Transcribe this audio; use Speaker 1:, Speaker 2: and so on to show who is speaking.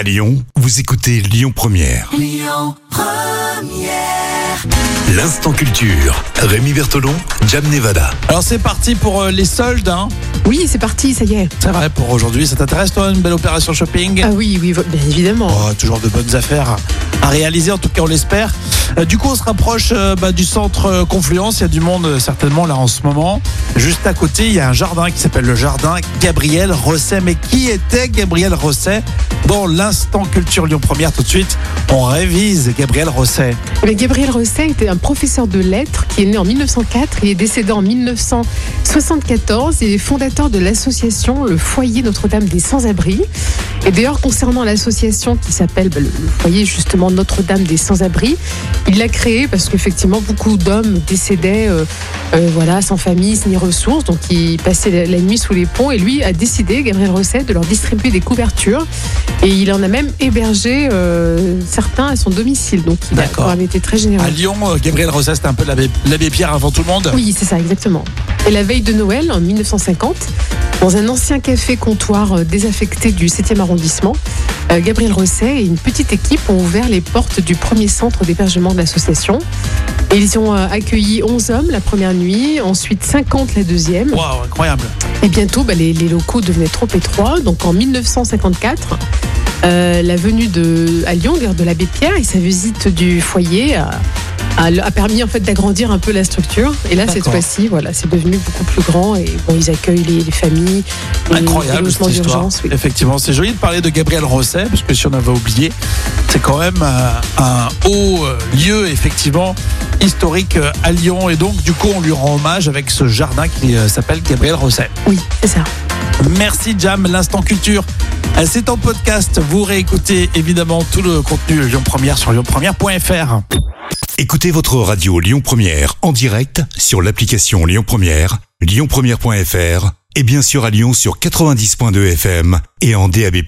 Speaker 1: À Lyon, vous écoutez Lyon Première. L'instant culture. Rémi Bertolon, Jam Nevada.
Speaker 2: Alors c'est parti pour euh, les soldes. Hein.
Speaker 3: Oui, c'est parti, ça y est.
Speaker 2: C'est vrai pour aujourd'hui. Ça t'intéresse, toi, une belle opération shopping
Speaker 3: Ah oui, oui, bien évidemment.
Speaker 2: Oh, toujours de bonnes affaires à réaliser, en tout cas, on l'espère. Euh, du coup, on se rapproche euh, bah, du centre euh, Confluence. Il y a du monde, certainement, là, en ce moment. Juste à côté, il y a un jardin qui s'appelle le jardin Gabriel Rosset. Mais qui était Gabriel Rosset dans l'instant culture Lyon Première? Tout de suite On révise Gabriel Rosset.
Speaker 3: Mais Gabriel Rosset était un professeur de lettres qui est né en 1904. Il est décédé en 1900. 74 et fondateur de l'association Le Foyer Notre-Dame des Sans-Abris. Et d'ailleurs, concernant l'association qui s'appelle bah, le, Foyer justement Notre-Dame des Sans-Abri, il l'a créé parce qu'effectivement beaucoup d'hommes décédaient, euh, euh, voilà, sans famille ni ressources, donc ils passaient la, la nuit sous les ponts. Et lui a décidé, Gabriel Rosset, de leur distribuer des couvertures. Et il en a même hébergé euh, certains à son domicile. Donc il a été très généreux.
Speaker 2: À Lyon, Gabriel Rosset c'était un peu l'abbé Pierre avant tout le monde.
Speaker 3: Oui, c'est ça, exactement. Et la veille de Noël, en 1950, dans un ancien café-comptoir euh, désaffecté du 7e arrondissement, euh, Gabriel Rosset et une petite équipe ont ouvert les portes du premier centre d'hébergement de l'association. Ils ont euh, accueilli 11 hommes la première nuit, ensuite 50 la deuxième.
Speaker 2: Waouh, incroyable.
Speaker 3: Et bientôt, bah, les, les locaux devenaient trop étroits. Donc en 1954, euh, la venue de, à Lyon de l'abbé Pierre et sa visite du foyer a, a- a permis en fait d'agrandir un peu la structure. Et là, cette fois-ci, voilà, c'est devenu beaucoup plus grand et bon, ils accueillent les, les familles, les, les
Speaker 2: Incroyable
Speaker 3: logements
Speaker 2: histoire.
Speaker 3: d'urgence. oui.
Speaker 2: Effectivement, c'est joli de parler de Gabriel Rosset, parce que si on avait oublié, c'est quand même euh, un haut euh, lieu, effectivement, historique à Lyon. Et donc, du coup, on lui rend hommage avec ce jardin qui s'appelle Gabriel Rosset.
Speaker 3: Oui, c'est ça.
Speaker 2: Merci Jam, l'instant culture. Euh, C'est en podcast. Vous réécoutez évidemment tout le contenu Lyon Première sur lyonpremière.fr.
Speaker 1: Écoutez votre radio Lyon Première en direct sur l'application Lyon Première, lyonpremière.fr et bien sûr à Lyon sur 90.2 FM et en DAB+.